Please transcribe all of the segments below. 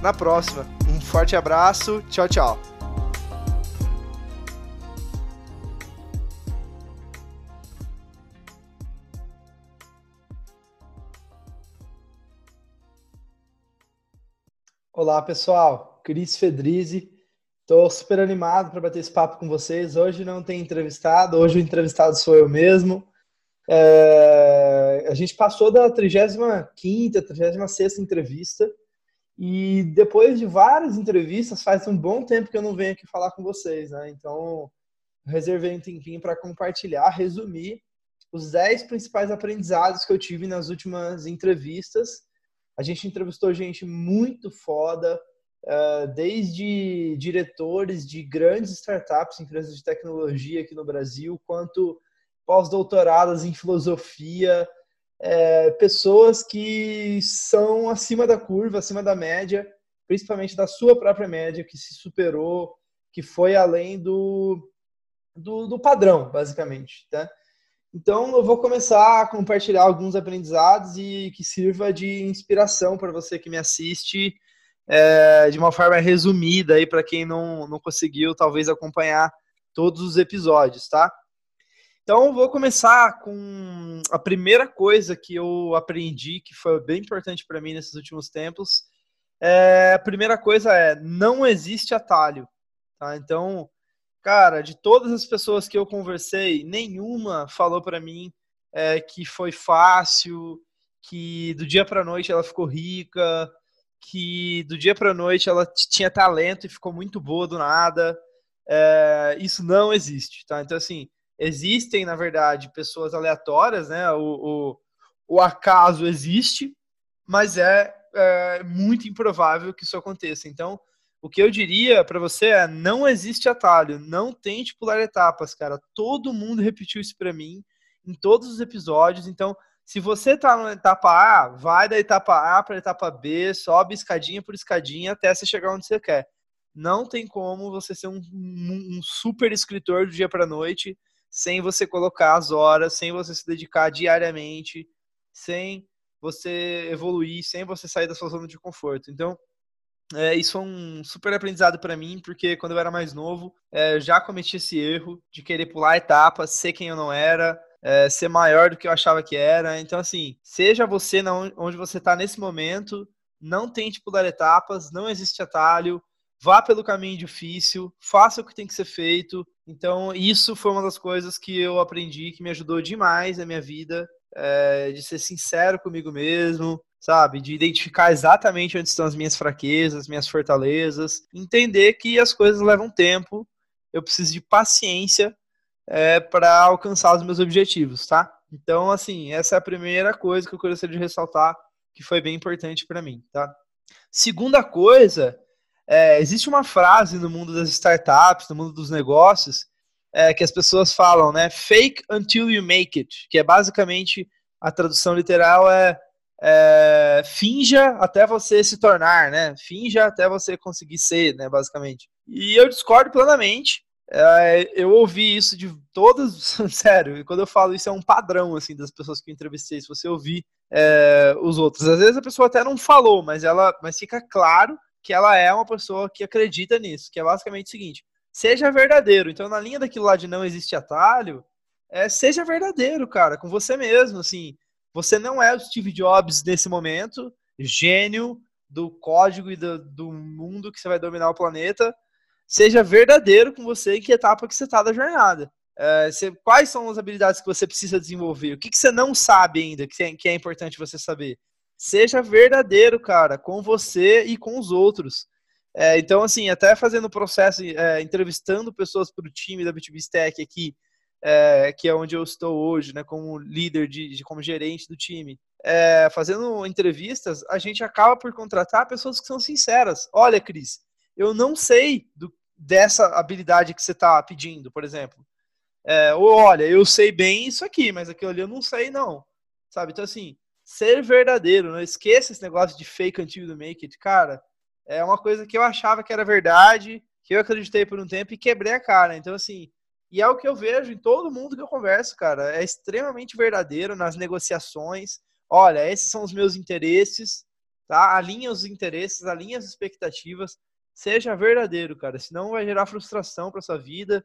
na próxima. Um forte abraço, tchau, tchau. Olá pessoal, Cris Fedrizi. Estou super animado para bater esse papo com vocês. Hoje não tem entrevistado, hoje o entrevistado sou eu mesmo. É, a gente passou da 35ª, 36ª entrevista e depois de várias entrevistas, faz um bom tempo que eu não venho aqui falar com vocês, né? Então, reservei um tempinho para compartilhar, resumir os 10 principais aprendizados que eu tive nas últimas entrevistas. A gente entrevistou gente muito foda, é, desde diretores de grandes startups, empresas de tecnologia aqui no Brasil, quanto pós-doutoradas em filosofia, é, pessoas que são acima da curva, acima da média, principalmente da sua própria média, que se superou, que foi além do, do, do padrão, basicamente. Tá? Então, eu vou começar a compartilhar alguns aprendizados e que sirva de inspiração para você que me assiste, é, de uma forma resumida aí para quem não, não conseguiu talvez acompanhar todos os episódios, tá? Então, vou começar com a primeira coisa que eu aprendi, que foi bem importante para mim nesses últimos tempos. É, a primeira coisa é: não existe atalho. Tá? Então, cara, de todas as pessoas que eu conversei, nenhuma falou para mim é, que foi fácil, que do dia para noite ela ficou rica, que do dia para noite ela tinha talento e ficou muito boa do nada. É, isso não existe, tá? Então, assim, existem, na verdade, pessoas aleatórias, né? O, o, o acaso existe, mas é, é, muito improvável que isso aconteça. Então, o que eu diria para você é: não existe atalho, não tente pular etapas, cara. Todo mundo repetiu isso para mim em todos os episódios. Então, se você tá na etapa A, vai da etapa A para etapa B, sobe escadinha por escadinha até você chegar onde você quer. Não tem como você ser um, um, um super escritor do dia para noite sem você colocar as horas, sem você se dedicar diariamente, sem você evoluir, sem você sair da sua zona de conforto. Então, é, isso é um super aprendizado para mim, porque quando eu era mais novo, é, já cometi esse erro de querer pular etapas, ser quem eu não era, é, ser maior do que eu achava que era. Então, assim, seja você onde você está nesse momento, não tente pular etapas, não existe atalho, vá pelo caminho difícil, faça o que tem que ser feito. Então, isso foi uma das coisas que eu aprendi que me ajudou demais na minha vida, é, de ser sincero comigo mesmo, sabe? De identificar exatamente onde estão as minhas fraquezas, minhas fortalezas, entender que as coisas levam tempo, eu preciso de paciência é, para alcançar os meus objetivos, tá? Então, assim, essa é a primeira coisa que eu gostaria de ressaltar que foi bem importante para mim, tá? Segunda coisa é, existe uma frase no mundo das startups, no mundo dos negócios, é, que as pessoas falam, né? Fake until you make it, que é basicamente a tradução literal é, é finja até você se tornar, né? Finja até você conseguir ser, né? Basicamente. E eu discordo plenamente. É, eu ouvi isso de todas, sério, e quando eu falo isso é um padrão, assim, das pessoas que eu entrevistei, se você ouvir é, os outros. Às vezes a pessoa até não falou, mas ela, mas fica claro que ela é uma pessoa que acredita nisso, que é basicamente o seguinte: seja verdadeiro. Então, na linha daquilo lá de não existe atalho, é, seja verdadeiro, cara, com você mesmo. Assim, você não é o Steve Jobs nesse momento, gênio do código e do, do mundo que você vai dominar o planeta. Seja verdadeiro com você em que etapa que você está da jornada. É, você, quais são as habilidades que você precisa desenvolver? O que, que você não sabe ainda que que é importante você saber? Seja verdadeiro, cara, com você e com os outros. É, então, assim, até fazendo o processo, é, entrevistando pessoas para o time da B2B Stack aqui, é, que é onde eu estou hoje, né, como líder, de, de, como gerente do time. é, fazendo entrevistas, a gente acaba por contratar pessoas que são sinceras. Olha, Cris, eu não sei do, dessa habilidade que você está pedindo, por exemplo. É, ou olha, eu sei bem isso aqui, mas aquilo ali eu não sei, não. Sabe? Então, assim, ser verdadeiro, não esqueça esse negócio de fake until you make it, cara. É uma coisa que eu achava que era verdade, que eu acreditei por um tempo e quebrei a cara. Então, assim, e é o que eu vejo em todo mundo que eu converso, cara. É extremamente verdadeiro nas negociações. Olha, esses são os meus interesses, tá? Alinha os interesses, alinha as expectativas. Seja verdadeiro, cara. Senão vai gerar frustração para sua vida.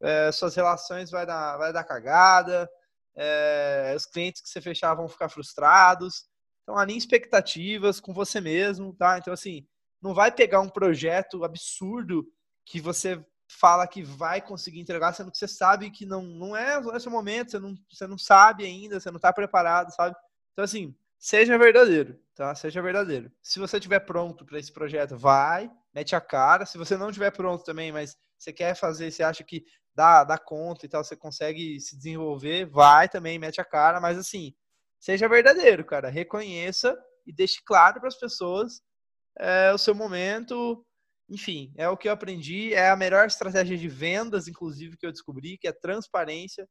É, suas relações vai dar, vai dar cagada. É, os clientes que você fechar vão ficar frustrados. Então, alinhe expectativas com você mesmo, tá? Então, assim, não vai pegar um projeto absurdo que você fala que vai conseguir entregar, sendo que você sabe que não, não é esse momento, você não, você não sabe ainda, você não está preparado, sabe? Então, assim, seja verdadeiro, tá? Seja verdadeiro. Se você estiver pronto para esse projeto, vai, mete a cara. Se você não estiver pronto também, mas você quer fazer, você acha que dá, dá conta e tal, você consegue se desenvolver, vai também, mete a cara, mas assim, seja verdadeiro, cara. Reconheça e deixe claro para as pessoas é, o seu momento, enfim, é o que eu aprendi, é a melhor estratégia de vendas, inclusive, que eu descobri, que é transparência,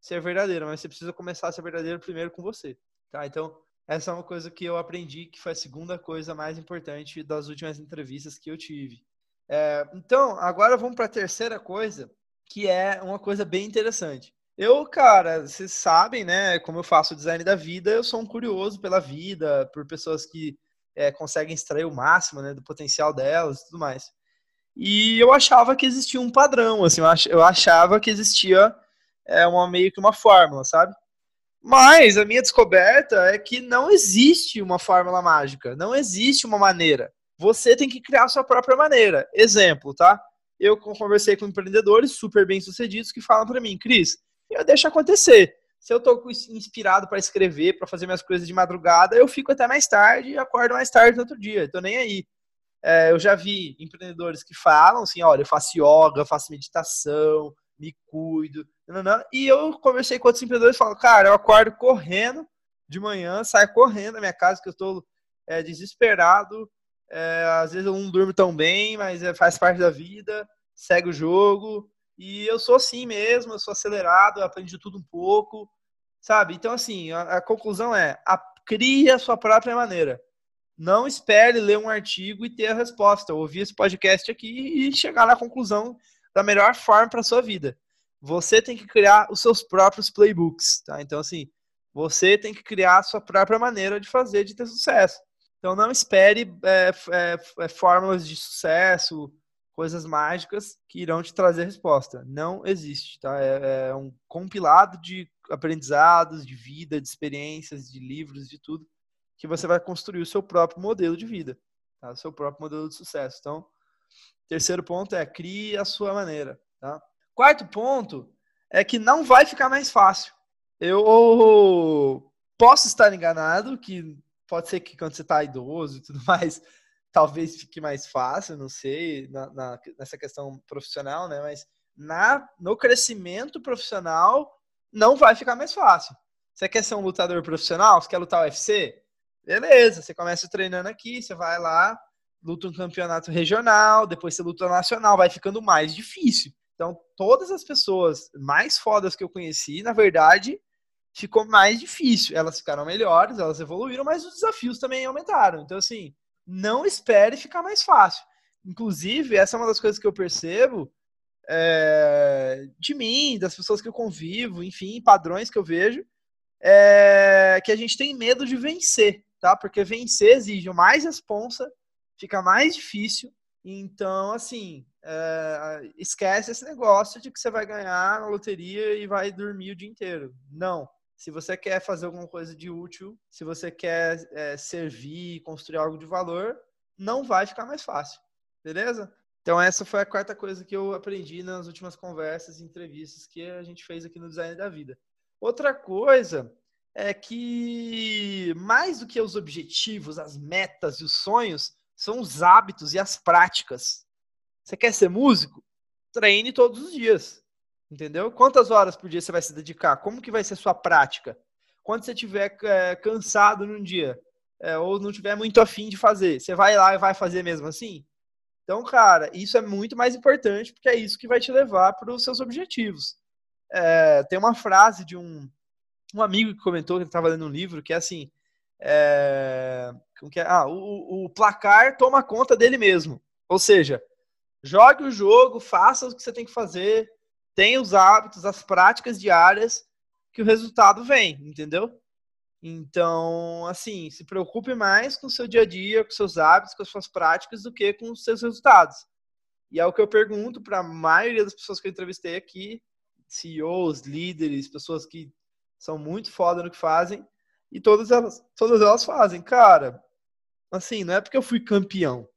ser verdadeiro, mas você precisa começar a ser verdadeiro primeiro com você, tá? Então, essa é uma coisa que eu aprendi, que foi a segunda coisa mais importante das últimas entrevistas que eu tive. É, então, agora vamos para a terceira coisa, que é uma coisa bem interessante. Eu, cara, vocês sabem, né, como eu faço o design da vida, eu sou um curioso pela vida, por pessoas que é, conseguem extrair o máximo né, do potencial delas e tudo mais. E eu achava que existia um padrão, assim, eu achava que existia é, uma, meio que uma fórmula, sabe? Mas a minha descoberta é que não existe uma fórmula mágica, não existe uma maneira. Você tem que criar a sua própria maneira. Exemplo, tá? Eu conversei com empreendedores super bem-sucedidos que falam para mim, Cris, eu deixo acontecer. Se eu estou inspirado para escrever, para fazer minhas coisas de madrugada, eu fico até mais tarde e acordo mais tarde no outro dia. Estou nem aí. É, eu já vi empreendedores que falam assim, olha, eu faço yoga, faço meditação, me cuido, e eu conversei com outros empreendedores e falo, cara, eu acordo correndo de manhã, saio correndo da minha casa, que eu estou é, desesperado, é, às vezes eu não durmo tão bem, mas é, faz parte da vida, segue o jogo, e eu sou assim mesmo, eu sou acelerado, eu aprendi tudo um pouco, sabe? Então, assim, a, a conclusão é: a, crie a sua própria maneira. Não espere ler um artigo e ter a resposta, ouvir esse podcast aqui e chegar na conclusão da melhor forma para sua vida. Você tem que criar os seus próprios playbooks, tá? Então, assim, você tem que criar a sua própria maneira de fazer, de ter sucesso. Então, não espere é, é, é, fórmulas de sucesso, coisas mágicas que irão te trazer resposta. Não existe, tá? É, é, um compilado de aprendizados, de vida, de experiências, de livros, de tudo, que você vai construir o seu próprio modelo de vida, tá? O seu próprio modelo de sucesso. Então, terceiro ponto é crie a sua maneira, tá? Quarto ponto é que não vai ficar mais fácil. Eu posso estar enganado, que pode ser que quando você está idoso e tudo mais, talvez fique mais fácil, não sei, na, na, nessa questão profissional, né? Mas na, no crescimento profissional não vai ficar mais fácil. Você quer ser um lutador profissional? Você quer lutar UFC? Beleza, você começa treinando aqui, você vai lá, luta um campeonato regional, depois você luta nacional, vai ficando mais difícil. Então, todas as pessoas mais fodas que eu conheci, na verdade, ficou mais difícil. Elas ficaram melhores, elas evoluíram, mas os desafios também aumentaram. Então, assim, não espere ficar mais fácil. Inclusive, essa é uma das coisas que eu percebo é, de mim, das pessoas que eu convivo, enfim, padrões que eu vejo, é, que a gente tem medo de vencer, tá? Porque vencer exige mais responsa, fica mais difícil. Então, assim, é, esquece esse negócio de que você vai ganhar na loteria e vai dormir o dia inteiro. Não. Se você quer fazer alguma coisa de útil, se você quer é, servir, construir algo de valor, não vai ficar mais fácil. Beleza? Então, essa foi a quarta coisa que eu aprendi nas últimas conversas e entrevistas que a gente fez aqui no Design da Vida. Outra coisa é que, mais do que os objetivos, as metas e os sonhos, são os hábitos e as práticas. Você quer ser músico? Treine todos os dias. Entendeu? Quantas horas por dia você vai se dedicar? Como que vai ser sua prática? quando você estiver é, cansado num dia, é, ou não tiver muito afim de fazer, você vai lá e vai fazer mesmo assim? Então, cara, isso é muito mais importante, porque é isso que vai te levar para os seus objetivos. É, tem uma frase de um, um amigo que comentou que estava lendo um livro, que é assim, é, que é? Ah, o, o placar toma conta dele mesmo. Ou seja, jogue o jogo, faça o que você tem que fazer, tenha os hábitos, as práticas diárias, que o resultado vem, entendeu? Então, assim, se preocupe mais com o seu dia a dia, com seus hábitos, com as suas práticas, do que com os seus resultados. E é o que eu pergunto para a maioria das pessoas que eu entrevistei aqui, CEOs, líderes, pessoas que são muito foda no que fazem, e todas elas, todas elas fazem. Cara, assim, não é porque eu fui campeão,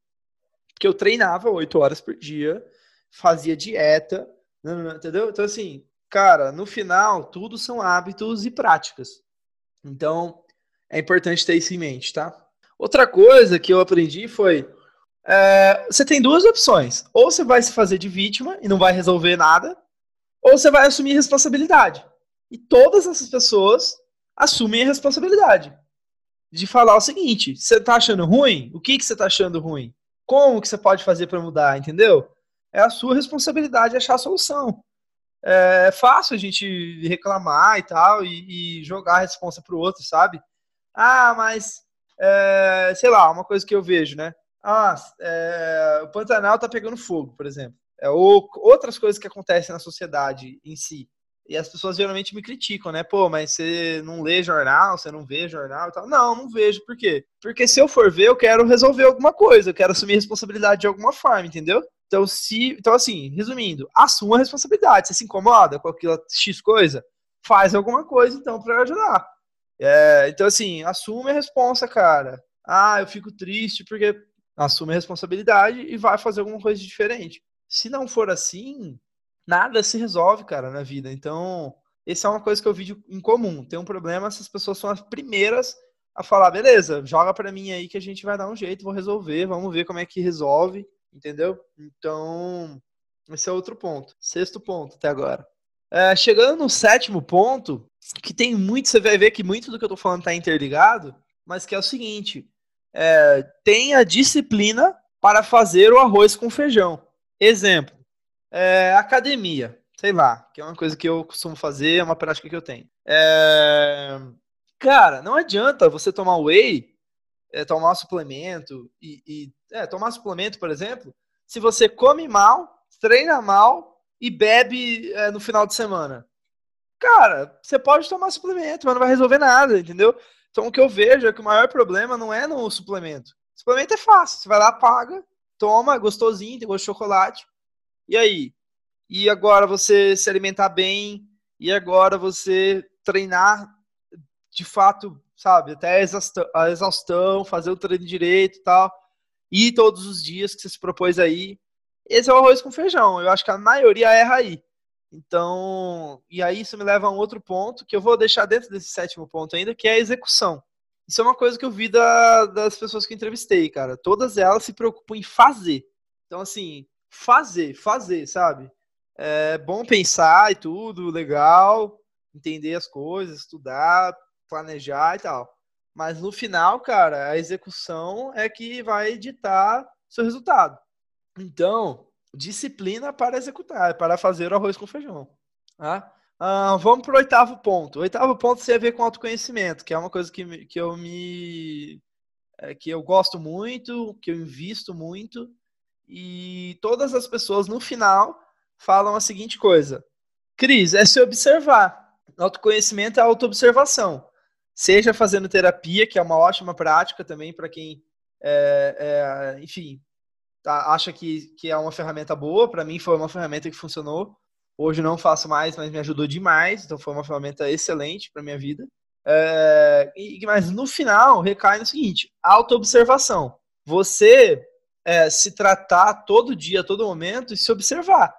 porque eu treinava oito horas por dia, fazia dieta, entendeu? Então, assim, cara, no final, tudo são hábitos e práticas. Então, é importante ter isso em mente, tá? Outra coisa que eu aprendi foi: é, você tem duas opções. Ou você vai se fazer de vítima e não vai resolver nada, ou você vai assumir responsabilidade. E todas essas pessoas assumem a responsabilidade de falar o seguinte: você tá achando ruim? O que, que você tá achando ruim? Como que você pode fazer para mudar, entendeu? É a sua responsabilidade achar a solução é fácil a gente reclamar e tal, e, e jogar a resposta para o outro, sabe? Ah, mas, é, sei lá, uma coisa que eu vejo, né? Ah, é, o Pantanal tá pegando fogo, por exemplo. É, ou outras coisas que acontecem na sociedade em si. E as pessoas geralmente me criticam, né? Pô, mas você não lê jornal, você não vê jornal e tal. Não, não vejo. Por quê? Porque se eu for ver, eu quero resolver alguma coisa, eu quero assumir responsabilidade de alguma forma, entendeu? Então, se, então assim, resumindo, assuma a responsabilidade. Você se incomoda com aquela X coisa? Faz alguma coisa, então, para ajudar. É, então, assim, assume a responsa, cara. Ah, eu fico triste porque assume a responsabilidade e vai fazer alguma coisa diferente. Se não for assim, nada se resolve, cara, na vida. Então, essa é uma coisa que eu vi em comum. Tem um problema, essas pessoas são as primeiras a falar, beleza, joga para mim aí que a gente vai dar um jeito, vou resolver, vamos ver como é que resolve entendeu? Então, esse é outro ponto. Sexto ponto até agora. É, chegando no sétimo ponto, que tem muito, você vai ver que muito do que eu tô falando tá interligado, mas que é o seguinte: é, tenha disciplina para fazer o arroz com feijão. Exemplo, é, academia, sei lá, que é uma coisa que eu costumo fazer, é uma prática que eu tenho. É, cara, não adianta você tomar whey é, tomar suplemento e, e é, tomar suplemento, por exemplo, se você come mal, treina mal e bebe é, no final de semana. Cara, você pode tomar suplemento, mas não vai resolver nada, entendeu? Então o que eu vejo é que o maior problema não é no suplemento. O suplemento é fácil, você vai lá, paga, toma, gostosinho, tem gosto de chocolate. E aí? E agora você se alimentar bem, e agora você treinar de fato sabe? Até a exaustão, fazer o treino direito e tal. E todos os dias que você se propôs aí. Esse é o arroz com feijão. Eu acho que a maioria erra aí. Então, e aí isso me leva a um outro ponto que eu vou deixar dentro desse sétimo ponto ainda, que é a execução. Isso é uma coisa que eu vi da, das pessoas que entrevistei, cara. Todas elas se preocupam em fazer. Então, assim, fazer, fazer, sabe? É bom pensar e tudo, legal, entender as coisas, estudar, planejar e tal. Mas no final, cara, a execução é que vai ditar seu resultado. Então, disciplina para executar, para fazer o arroz com feijão. Tá? Ah, vamos para o oitavo ponto. O oitavo ponto tem a ver com autoconhecimento, que é uma coisa que, que eu me. É, que eu gosto muito, que eu invisto muito. E todas as pessoas no final falam a seguinte coisa: Cris, é se observar. Autoconhecimento é autoobservação seja fazendo terapia, que é uma ótima prática também para quem, é, é, enfim, tá, acha que, que é uma ferramenta boa. Para mim foi uma ferramenta que funcionou. Hoje não faço mais, mas me ajudou demais. Então foi uma ferramenta excelente para minha vida. É, e, mas no final recai no seguinte: autoobservação. Você é, se tratar todo dia, todo momento e se observar.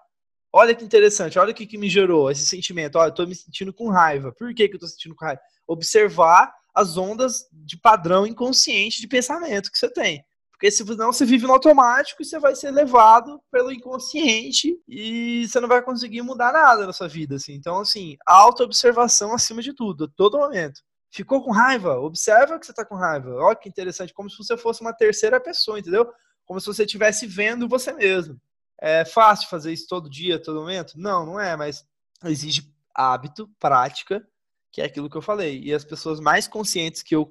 Olha que interessante, olha o que, que me gerou esse sentimento. Olha, eu tô me sentindo com raiva. Por que, que eu tô sentindo com raiva? Observar as ondas de padrão inconsciente de pensamento que você tem. Porque se não, você vive no automático e você vai ser levado pelo inconsciente e você não vai conseguir mudar nada na sua vida. Assim. Então, assim, auto-observação acima de tudo, a todo momento. Ficou com raiva? Observa que você está com raiva. Olha que interessante, como se você fosse uma terceira pessoa, entendeu? Como se você estivesse vendo você mesmo. É fácil fazer isso todo dia, todo momento? Não, não é, mas exige hábito, prática, que é aquilo que eu falei. E as pessoas mais conscientes que eu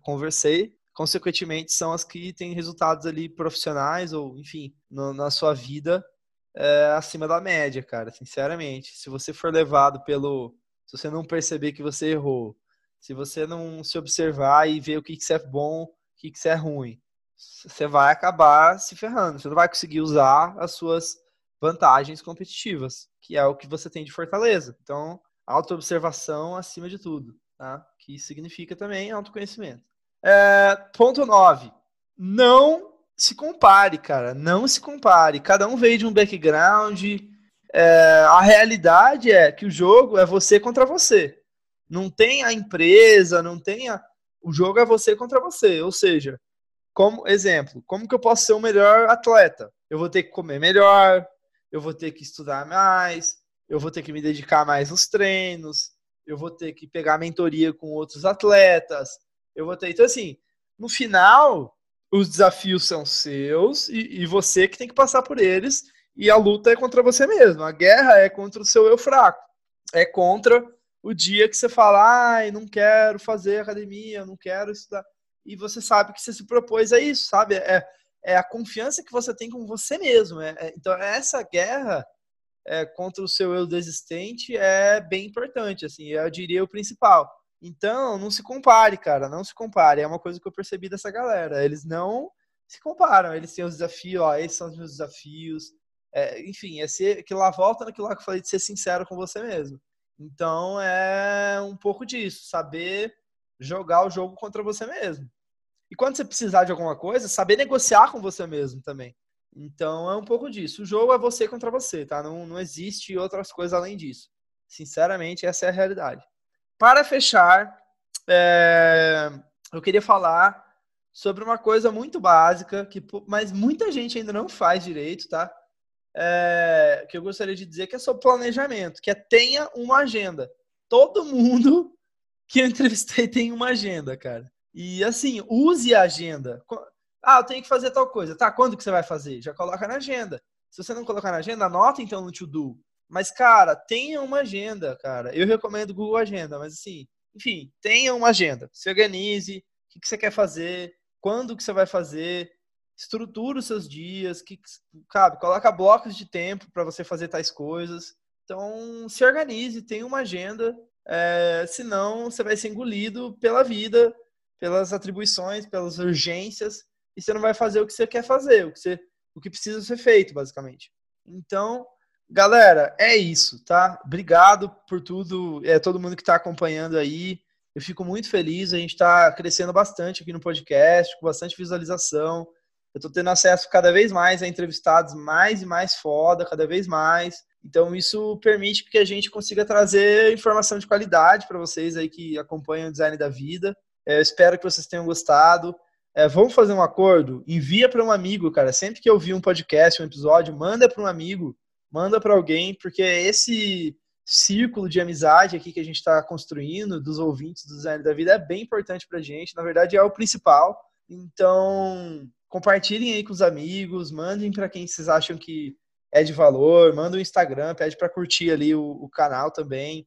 conversei, consequentemente, são as que têm resultados ali profissionais ou, enfim, no, na sua vida é, acima da média, cara, sinceramente. Se você for levado pelo. Se você não perceber que você errou, se você não se observar e ver o que, que é bom, o que, que é ruim, você vai acabar se ferrando. Você não vai conseguir usar as suas vantagens competitivas, que é o que você tem de fortaleza. Então, autoobservação acima de tudo, tá? Que significa também autoconhecimento. É, ponto 9. Não se compare, cara. Não se compare. Cada um veio de um background. É, a realidade é que o jogo é você contra você. Não tem a empresa, não tem a... O jogo é você contra você. Ou seja, como exemplo, como que eu posso ser o melhor atleta? Eu vou ter que comer melhor, eu vou ter que estudar mais, eu vou ter que me dedicar mais nos treinos, eu vou ter que pegar mentoria com outros atletas, eu vou ter. Então, assim, no final, os desafios são seus e, e, você que tem que passar por eles. E a luta é contra você mesmo. A guerra é contra o seu eu fraco. É contra o dia que você fala, ai, não quero fazer academia, não quero estudar. E você sabe que você se propôs a isso, sabe? É, é a confiança que você tem com você mesmo. É, é, então, essa guerra é, contra o seu eu desistente é bem importante, assim, eu diria o principal. Então, não se compare, cara, não se compare. É uma coisa que eu percebi dessa galera. Eles não se comparam, eles têm os desafios, ó, esses são os meus desafios. É, enfim, é ser que lá volta naquilo lá que eu falei de ser sincero com você mesmo. Então, é um pouco disso, saber jogar o jogo contra você mesmo. E quando você precisar de alguma coisa, saber negociar com você mesmo também. Então, é um pouco disso. O jogo é você contra você, tá? Não, não existe outras coisas além disso. Sinceramente, essa é a realidade. Para fechar, é, eu queria falar sobre uma coisa muito básica, que, mas muita gente ainda não faz direito, tá? É, que eu gostaria de dizer que é sobre planejamento, que é tenha uma agenda. Todo mundo que eu entrevistei tem uma agenda, cara. E assim, use a agenda. Ah, eu tenho que fazer tal coisa. Tá, quando que você vai fazer? Já coloca na agenda. Se você não colocar na agenda, anota então no to-do. Mas, cara, tenha uma agenda, cara. Eu recomendo Google Agenda, mas assim, enfim, tenha uma agenda. Se organize, o que, você quer fazer, quando que você vai fazer, estrutura os seus dias, que, cabe, coloca blocos de tempo para você fazer tais coisas. Então, se organize, tenha uma agenda, é, senão você vai ser engolido pela vida, pelas atribuições, pelas urgências, e você não vai fazer o que você quer fazer, o que, você, o que precisa ser feito, basicamente. Então, Galera, é isso, tá? Obrigado por tudo, é todo mundo que está acompanhando aí. Eu fico muito feliz, a gente está crescendo bastante aqui no podcast, com bastante visualização. Eu estou tendo acesso cada vez mais a entrevistados mais e mais foda, cada vez mais. Então isso permite que a gente consiga trazer informação de qualidade para vocês aí que acompanham o design da vida. É, eu espero que vocês tenham gostado. É, vamos fazer um acordo? Envia para um amigo, cara. Sempre que eu vi um podcast, um episódio, manda para um amigo manda para alguém, porque é esse círculo de amizade aqui que a gente está construindo, dos ouvintes do Design da Vida, é bem importante para gente. Na verdade, é o principal. Então, compartilhem aí com os amigos, mandem para quem vocês acham que é de valor, manda o Instagram, pede para curtir ali o, o, canal também.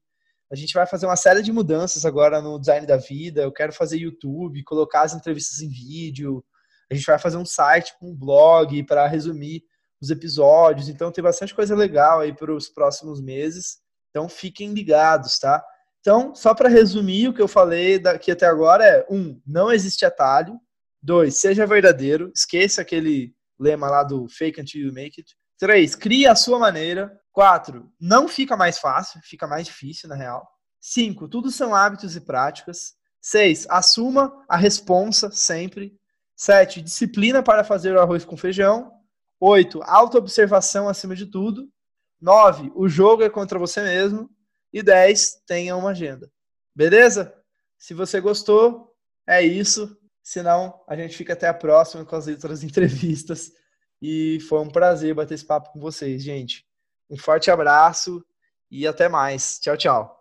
A gente vai fazer uma série de mudanças agora no Design da Vida. Eu quero fazer YouTube, colocar as entrevistas em vídeo. A gente vai fazer um site, um blog para resumir os episódios. Então tem bastante coisa legal aí para os próximos meses. Então fiquem ligados, tá? Então, só para resumir o que eu falei daqui até agora é: um, não existe atalho. Dois, seja verdadeiro. Esqueça aquele lema lá do fake until you make it. Três, crie a sua maneira. Quatro, não fica mais fácil, fica mais difícil, na real. Cinco, tudo são hábitos e práticas. Seis, assuma a responsa sempre. Sete, disciplina para fazer o arroz com feijão. 8. Autoobservação acima de tudo. 9. O jogo é contra você mesmo. E 10. Tenha uma agenda. Beleza? Se você gostou, é isso. Se não, a gente fica até a próxima com as outras entrevistas. E foi um prazer bater esse papo com vocês, gente. Um forte abraço e até mais. Tchau, tchau.